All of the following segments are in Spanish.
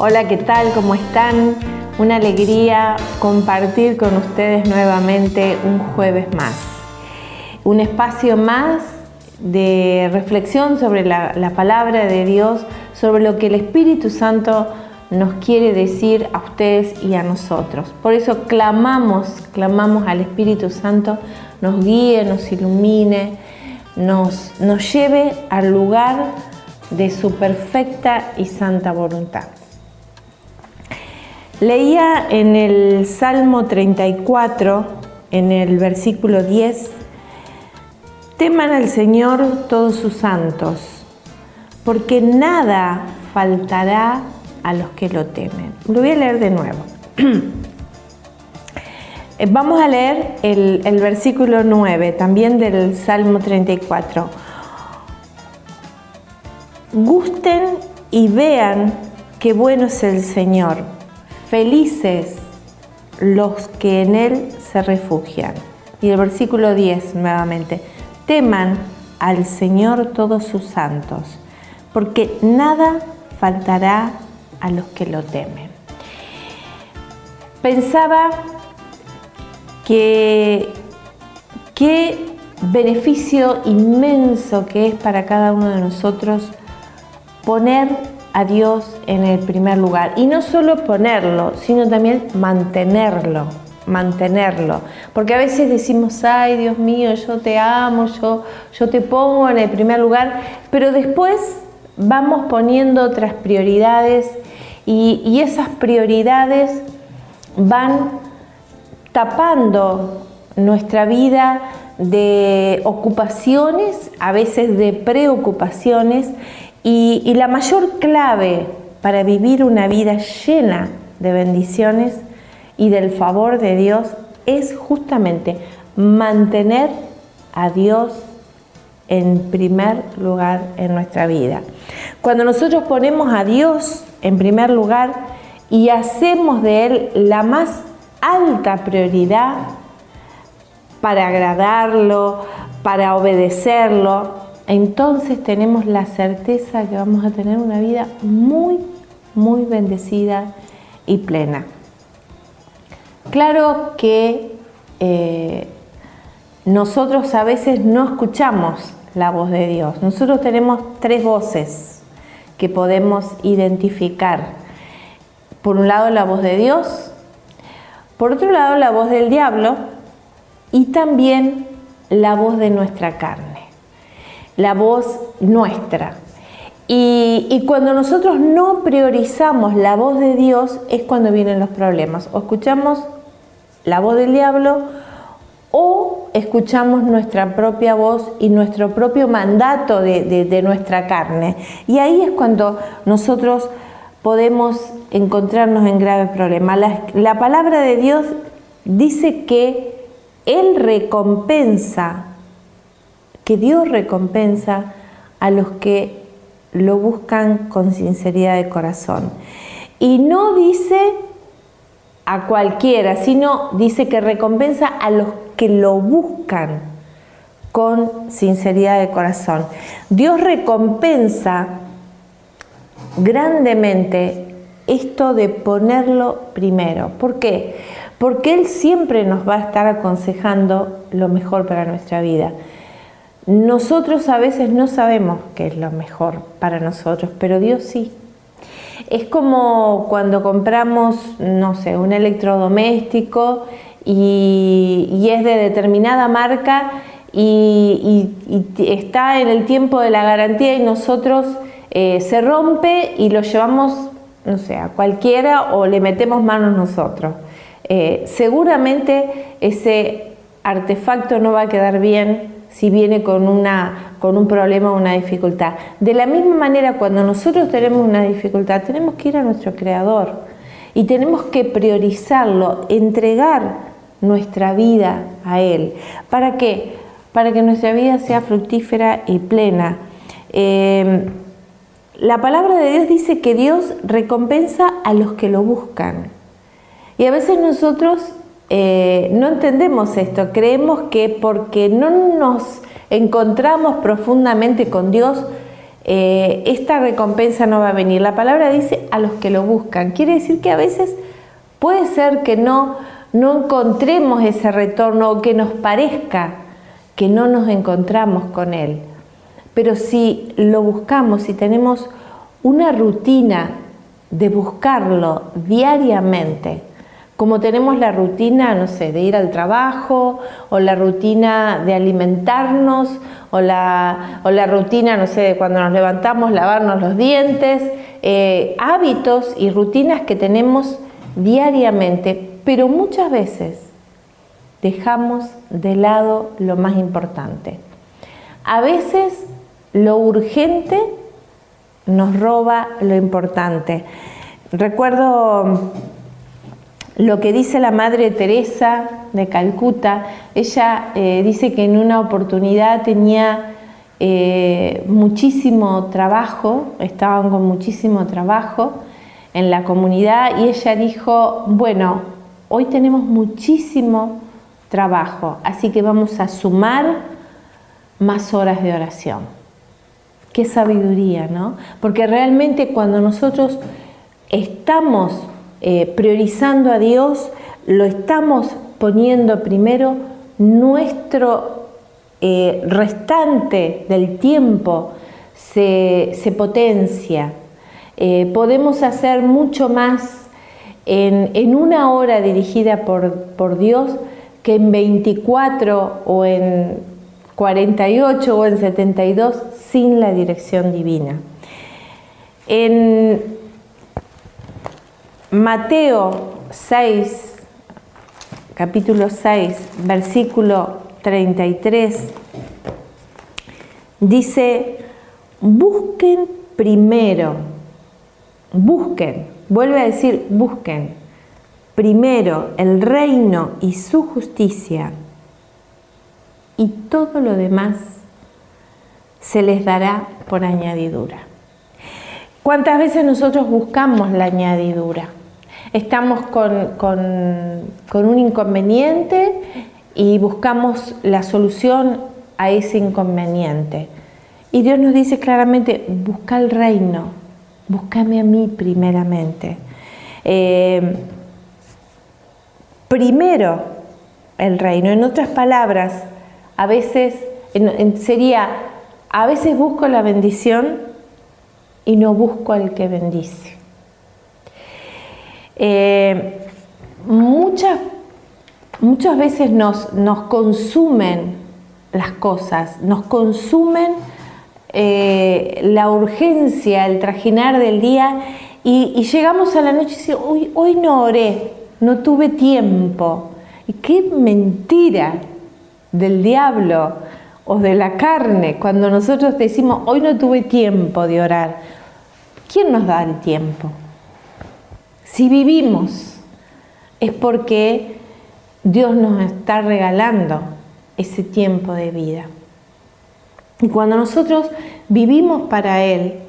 Hola, ¿qué tal? ¿Cómo están? Una alegría compartir con ustedes nuevamente un jueves más. Un espacio más de reflexión sobre la, la, palabra de Dios, sobre lo que el Espíritu Santo nos quiere decir a ustedes y a nosotros. Por eso clamamos, clamamos al Espíritu Santo, nos guíe, nos ilumine, nos, nos lleve al lugar de su perfecta y santa voluntad. Leía en el Salmo 34, en el versículo 10, teman al Señor todos sus santos, porque nada faltará a los que lo temen. Lo voy a leer de nuevo. Vamos a leer el, el, versículo 9, también del Salmo 34. Gusten y vean qué bueno es el Señor Felices los que en Él se refugian. Y el versículo 10 nuevamente, teman al Señor todos sus santos, porque nada faltará a los que lo temen. Pensaba que qué beneficio inmenso que es para cada uno de nosotros poner a Dios en el primer lugar. Y no solo ponerlo, sino también mantenerlo, mantenerlo. Porque a veces decimos, ay Dios mío, yo te amo, yo, yo te pongo en el primer lugar, pero después vamos poniendo otras prioridades y, y esas prioridades van tapando nuestra vida de ocupaciones, a veces de preocupaciones, y, la mayor clave para vivir una vida llena de bendiciones y del favor de Dios es justamente mantener a Dios en primer lugar en nuestra vida. Cuando nosotros ponemos a Dios en primer lugar y hacemos de Él la más alta prioridad para agradarlo, para obedecerlo, entonces tenemos la certeza que vamos a tener una vida muy, muy bendecida y plena. Claro que eh, nosotros a veces no escuchamos la voz de Dios. Nosotros tenemos tres voces que podemos identificar. Por un lado la voz de Dios, por otro lado la voz del diablo y también la voz de nuestra carne la voz nuestra. Y, cuando nosotros no priorizamos la voz de Dios es cuando vienen los problemas. O escuchamos la voz del diablo o escuchamos nuestra propia voz y nuestro propio mandato de, nuestra carne. Y ahí es cuando nosotros podemos encontrarnos en graves problemas. la palabra de Dios dice que Él recompensa que Dios recompensa a los que lo buscan con sinceridad de corazón. Y no dice a cualquiera, sino dice que recompensa a los que lo buscan con sinceridad de corazón. Dios recompensa grandemente esto de ponerlo primero. ¿Por qué? Porque Él siempre nos va a estar aconsejando lo mejor para nuestra vida. Nosotros a veces no sabemos qué es lo mejor para nosotros, pero Dios sí. Es como cuando compramos, no sé, un electrodoméstico y, es de determinada marca y, está en el tiempo de la garantía y nosotros eh, se rompe y lo llevamos, no sé, a cualquiera o le metemos manos nosotros. Eh, seguramente ese artefacto no va a quedar bien si viene con, una, con un problema o una dificultad. De la misma manera, cuando nosotros tenemos una dificultad, tenemos que ir a nuestro Creador y tenemos que priorizarlo, entregar nuestra vida a Él. ¿Para qué? Para que nuestra vida sea fructífera y plena. Eh, la palabra de Dios dice que Dios recompensa a los que lo buscan. Y a veces nosotros eh, no entendemos esto, creemos que porque no nos encontramos profundamente con Dios, eh, esta recompensa no va a venir. La palabra dice a los que lo buscan. Quiere decir que a veces puede ser que no, no encontremos ese retorno o que nos parezca que no nos encontramos con Él. Pero si lo buscamos, si tenemos una rutina de buscarlo diariamente, como tenemos la rutina, no sé, de ir al trabajo, o la rutina de alimentarnos, o la, o la rutina, no sé, de cuando nos levantamos, lavarnos los dientes, eh, hábitos y rutinas que tenemos diariamente, pero muchas veces dejamos de lado lo más importante. A veces lo urgente nos roba lo importante. Recuerdo lo que dice la Madre Teresa de Calcuta. Ella eh, dice que en una oportunidad tenía eh, muchísimo trabajo, estaban con muchísimo trabajo en la comunidad y ella dijo, bueno, hoy tenemos muchísimo trabajo, así que vamos a sumar más horas de oración. Qué sabiduría, ¿no? Porque realmente cuando nosotros estamos eh, priorizando a Dios, lo estamos poniendo primero, nuestro eh, restante del tiempo se, potencia. Eh, podemos hacer mucho más en, una hora dirigida por, por Dios que en 24 o en 48 o en 72 sin la dirección divina. En Mateo 6, capítulo 6, versículo 33, dice, busquen primero, busquen, vuelve a decir, busquen primero el reino y su justicia y todo lo demás se les dará por añadidura. ¿Cuántas veces nosotros buscamos la añadidura? Estamos con, un inconveniente y buscamos la solución a ese inconveniente. Y Dios nos dice claramente, busca el reino, búscame a mí primeramente. Eh, primero el reino. En otras palabras, a veces sería, a veces busco la bendición y no busco al que bendice. Eh, muchas, muchas veces nos, nos, consumen las cosas, nos consumen eh, la urgencia, el trajinar del día y, llegamos a la noche y decimos, hoy, hoy no oré, no tuve tiempo. Y qué mentira, del diablo o de la carne, cuando nosotros decimos, hoy no tuve tiempo de orar, ¿quién nos da el tiempo? Si vivimos, es porque Dios nos está regalando ese tiempo de vida. Y cuando nosotros vivimos para Él,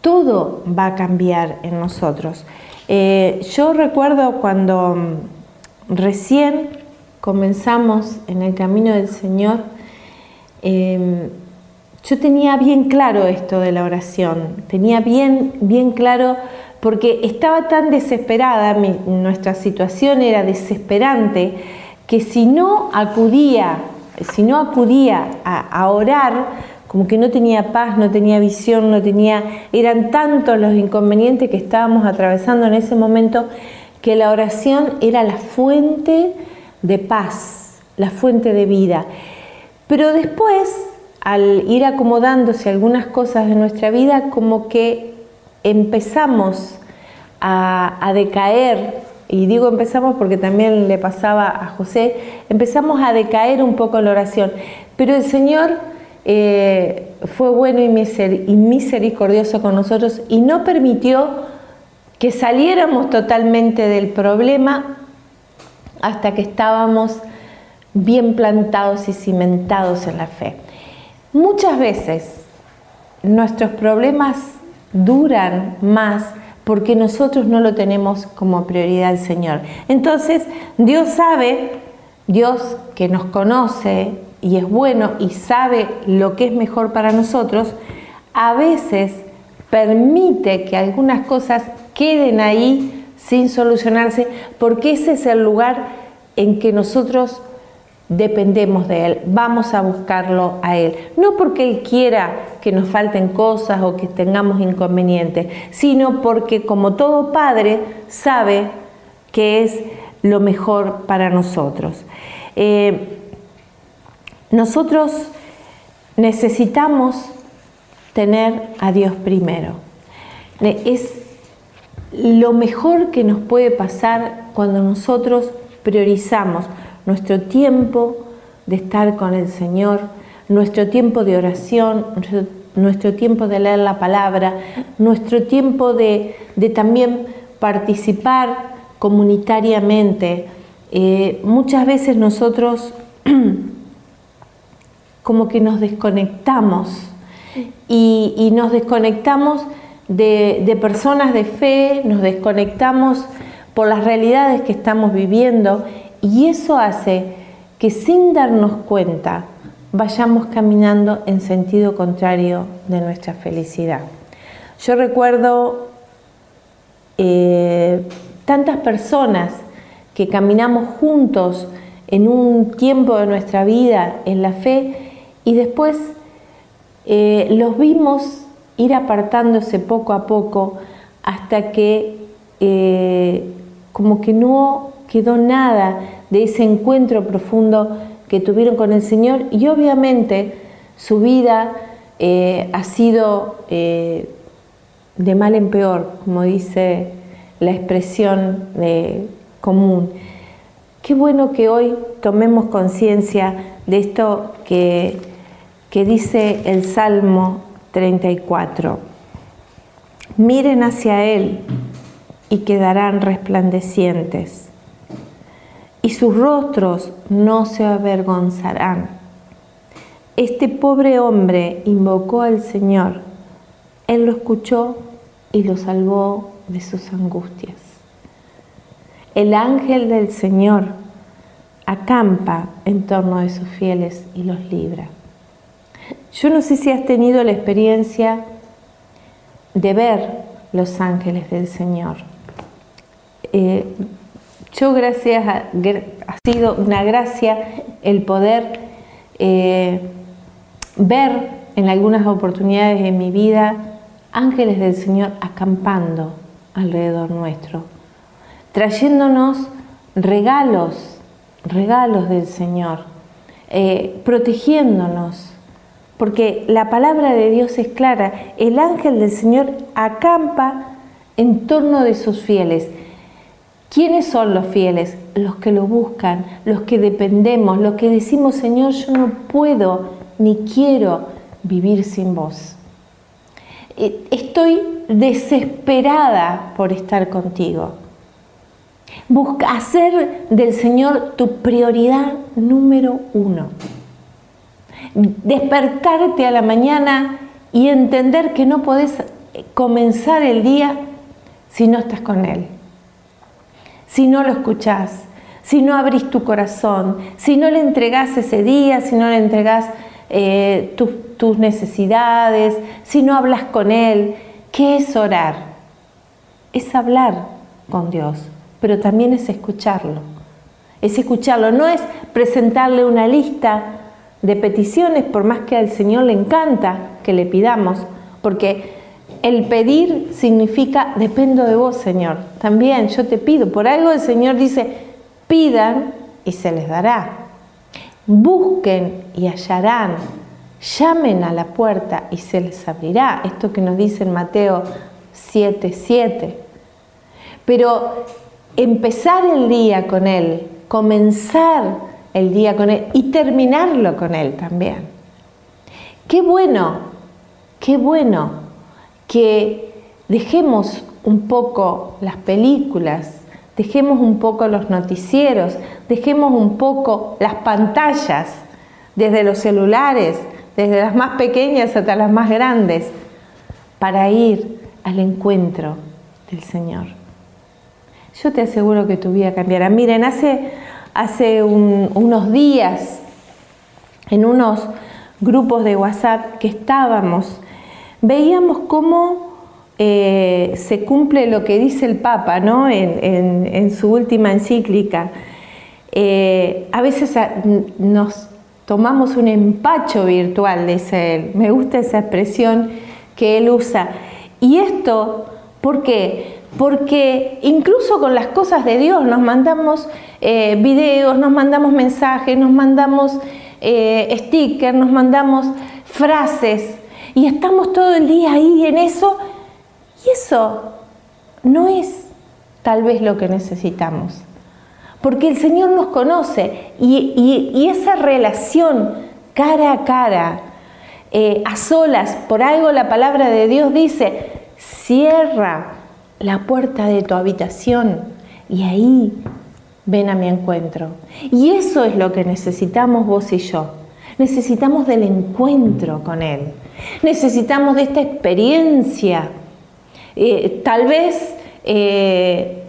todo va a cambiar en nosotros. Eh, yo recuerdo cuando recién comenzamos en el camino del Señor, em, yo tenía bien claro esto de la oración, tenía bien, bien claro porque estaba tan desesperada, nuestra situación era desesperante, que si no acudía, si no acudía a, a orar, como que no tenía paz, no tenía visión, no tenía, eran tantos los inconvenientes que estábamos atravesando en ese momento, que la oración era la fuente de paz, la fuente de vida. Pero después, al ir acomodándose algunas cosas de nuestra vida, como que empezamos a, decaer, y digo empezamos porque también le pasaba a José, empezamos a decaer un poco la oración. Pero el Señor eh, fue bueno y misericordioso con nosotros y no permitió que saliéramos totalmente del problema hasta que estábamos bien plantados y cimentados en la fe. Muchas veces nuestros problemas duran más porque nosotros no lo tenemos como prioridad al Señor. Entonces, Dios sabe, Dios que nos conoce y es bueno y sabe lo que es mejor para nosotros, a veces permite que algunas cosas queden ahí sin solucionarse, porque ese es el lugar en que nosotros dependemos de Él, vamos a buscarlo a Él. No porque Él quiera que nos falten cosas o que tengamos inconvenientes, sino porque como todo padre sabe que es lo mejor para nosotros. Eh, nosotros necesitamos tener a Dios primero. Es lo mejor que nos puede pasar cuando nosotros priorizamos nuestro tiempo de estar con el Señor, nuestro tiempo de oración, nuestro, tiempo de leer la palabra, nuestro tiempo de, también participar comunitariamente. Eh, muchas veces nosotros como que nos desconectamos y, nos desconectamos de, de, personas de fe, nos desconectamos por las realidades que estamos viviendo y eso hace que sin darnos cuenta vayamos caminando en sentido contrario de nuestra felicidad. Yo recuerdo eh, tantas personas que caminamos juntos en un tiempo de nuestra vida en la fe y después eh, los vimos ir apartándose poco a poco hasta que eh, como que no quedó nada de ese encuentro profundo que tuvieron con el Señor y obviamente su vida eh, ha sido eh, de mal en peor, como dice la expresión eh, común. Qué bueno que hoy tomemos conciencia de esto que, que dice el Salmo 34. Miren hacia Él y quedarán resplandecientes y sus rostros no se avergonzarán. Este pobre hombre invocó al Señor, Él lo escuchó y lo salvó de sus angustias. El ángel del Señor acampa en torno de sus fieles y los libra. Yo no sé si has tenido la experiencia de ver los ángeles del Señor. Eh, yo gracias ha sido una gracia el poder eh, ver en algunas oportunidades de mi vida ángeles del Señor acampando alrededor nuestro, trayéndonos regalos, regalos del Señor, eh, protegiéndonos, porque la palabra de Dios es clara, el ángel del Señor acampa en torno de sus fieles ¿Quiénes son los fieles? Los que lo buscan, los que dependemos, los que decimos, Señor, yo no puedo ni quiero vivir sin vos. Eh, estoy desesperada por estar contigo. Busca hacer del Señor tu prioridad número uno. Despertarte a la mañana y entender que no podés comenzar el día si no estás con Él si no lo escuchás, si no abrís tu corazón, si no le entregás ese día, si no le entregás eh, tus necesidades, si no hablas con Él. ¿Qué es orar? Es hablar con Dios, pero también es escucharlo. Es escucharlo, no es presentarle una lista de peticiones, por más que al Señor le encanta que le pidamos, porque el pedir significa dependo de vos, Señor. También yo te pido. Por algo el Señor dice, pidan y se les dará. Busquen y hallarán. Llamen a la puerta y se les abrirá. Esto que nos dice en Mateo 7:7. 7. Pero empezar el día con Él, comenzar el día con Él y terminarlo con Él también. Qué bueno, qué bueno que dejemos un poco las películas, dejemos un poco los noticieros, dejemos un poco las pantallas, desde los celulares, desde las más pequeñas hasta las más grandes, para ir al encuentro del Señor. Yo te aseguro que tu vida cambiará. Miren, hace, hace unos días, en unos grupos de WhatsApp que estábamos veíamos cómo eh, se cumple lo que dice el Papa ¿no? en, su última encíclica. Eh, a veces nos tomamos un empacho virtual, dice él. Me gusta esa expresión que él usa. Y esto, ¿por qué? Porque incluso con las cosas de Dios nos mandamos eh, videos, nos mandamos mensajes, nos mandamos stickers, nos mandamos frases y estamos todo el día ahí en eso y eso no es tal vez lo que necesitamos, porque el Señor nos conoce y, esa relación cara a cara, eh, a solas, por algo la palabra de Dios dice, cierra la puerta de tu habitación y ahí ven a mi encuentro. Y eso es lo que necesitamos vos y yo. Necesitamos del encuentro con Él. Necesitamos de esta experiencia eh, tal vez eh,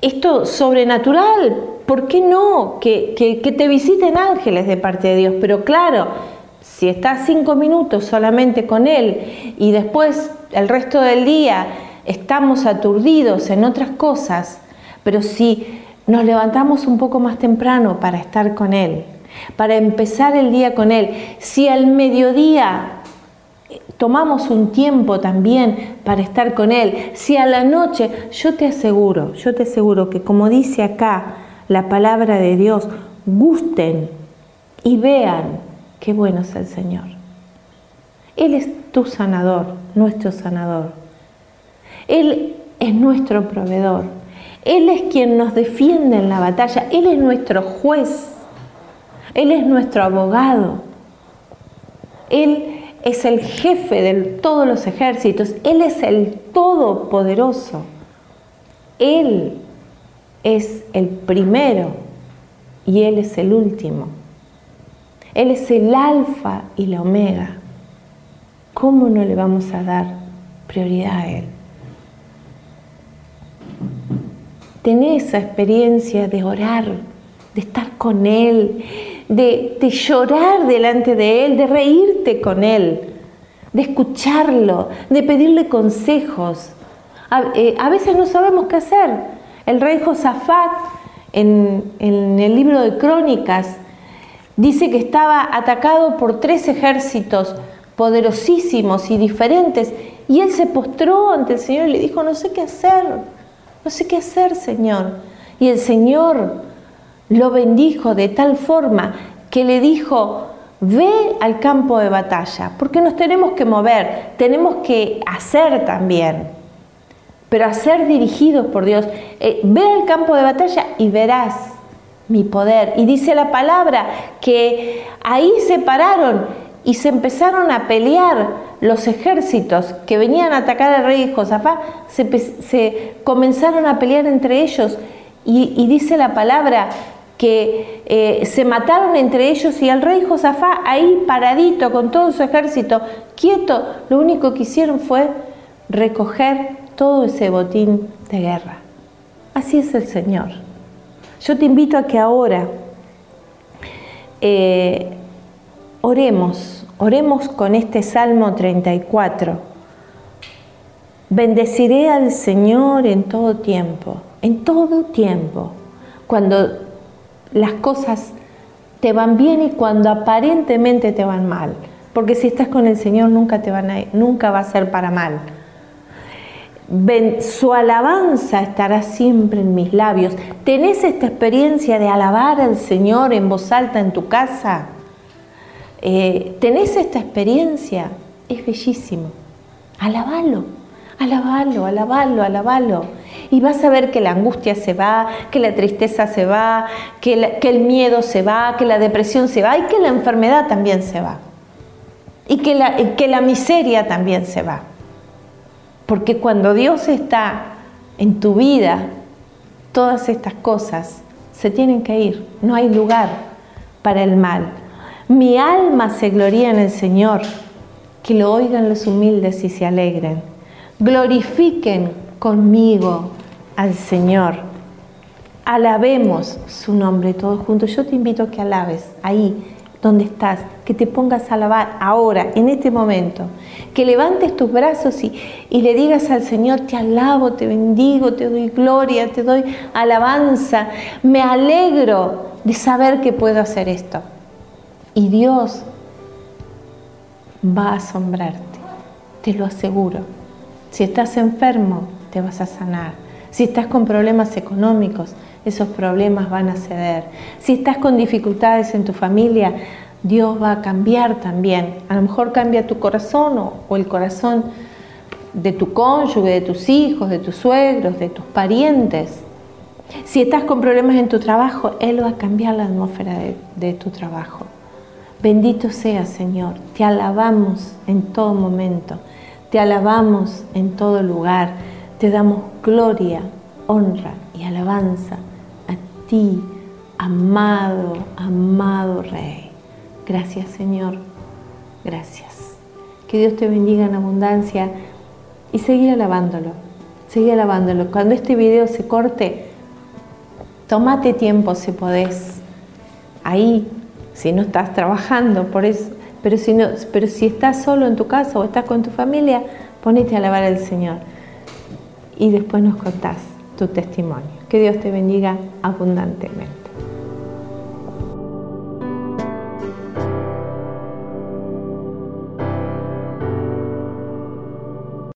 esto sobrenatural, ¿por qué no? Que, que, te visiten ángeles de parte de Dios. Pero claro, si estás cinco minutos solamente con Él y después el resto del día estamos aturdidos en otras cosas, pero si nos levantamos un poco más temprano para estar con Él, para empezar el día con Él, si al mediodía tomamos un tiempo también para estar con Él. Si a la noche, yo te aseguro, yo te aseguro que como dice acá la palabra de Dios, gusten y vean qué bueno es el Señor. Él es tu sanador, nuestro sanador. Él es nuestro proveedor. Él es quien nos defiende en la batalla. Él es nuestro juez. Él es nuestro abogado. Él es el jefe de todos los ejércitos, Él es el todopoderoso. Él es el primero y Él es el último. Él es el alfa y la omega. ¿Cómo no le vamos a dar prioridad a Él? Tener esa experiencia de orar, de estar con Él, de, llorar delante de Él, de reírte con Él, de escucharlo, de pedirle consejos. A, eh, veces no sabemos qué hacer. El rey Josafat, en, en el libro de Crónicas, dice que estaba atacado por tres ejércitos poderosísimos y diferentes, y él se postró ante el Señor y le dijo, no sé qué hacer, no sé qué hacer, Señor. Y el Señor lo bendijo de tal forma que le dijo, ve al campo de batalla, porque nos tenemos que mover, tenemos que hacer también, pero hacer dirigidos por Dios. Eh, ve al campo de batalla y verás mi poder. Y dice la palabra que ahí se pararon y se empezaron a pelear los ejércitos que venían a atacar al rey Josafá, se, comenzaron a pelear entre ellos. Y dice la palabra que eh, se mataron entre ellos y el rey Josafá ahí paradito con todo su ejército, quieto, lo único que hicieron fue recoger todo ese botín de guerra. Así es el Señor. Yo te invito a que ahora eh, oremos, oremos con este Salmo 34. Bendeciré al Señor en todo tiempo, en todo tiempo. Cuando las cosas te van bien y cuando aparentemente te van mal. Porque si estás con el Señor nunca, te van a, nunca va a ser para mal. su alabanza estará siempre en mis labios. ¿Tenés esta experiencia de alabar al Señor en voz alta en tu casa? Eh, ¿Tenés esta experiencia? Es bellísimo. Alabalo, alabalo, alabalo, alabalo y vas a ver que la angustia se va, que la tristeza se va, que, el miedo se va, que la depresión se va y que la enfermedad también se va. Y que la, que la miseria también se va. Porque cuando Dios está en tu vida, todas estas cosas se tienen que ir. No hay lugar para el mal. Mi alma se gloría en el Señor. Que lo oigan los humildes y se alegren. Glorifiquen conmigo al Señor. Alabemos su nombre todos juntos. Yo te invito a que alabes ahí donde estás, que te pongas a alabar ahora, en este momento, que levantes tus brazos y, y, le digas al Señor, te alabo, te bendigo, te doy gloria, te doy alabanza, me alegro de saber que puedo hacer esto. Y Dios va a asombrarte, te lo aseguro. Si estás enfermo, te vas a sanar. Si estás con problemas económicos, esos problemas van a ceder. Si estás con dificultades en tu familia, Dios va a cambiar también. A lo mejor cambia tu corazón o, el corazón de tu cónyuge, de tus hijos, de tus suegros, de tus parientes. Si estás con problemas en tu trabajo, Él va a cambiar la atmósfera de, de tu trabajo. Bendito sea, Señor. Te alabamos en todo momento. Te alabamos en todo lugar. Te damos gloria, honra y alabanza ti, amado, amado Rey. Gracias Señor, gracias. Que Dios te bendiga en abundancia y seguir alabándolo, seguir alabándolo. Cuando este video se corte, tómate tiempo si podés, ahí, si no estás trabajando, por pero si, no, pero si estás solo en tu casa o estás con tu familia, ponete a alabar al Señor y después nos contás tu testimonio. Que Dios te bendiga abundantemente.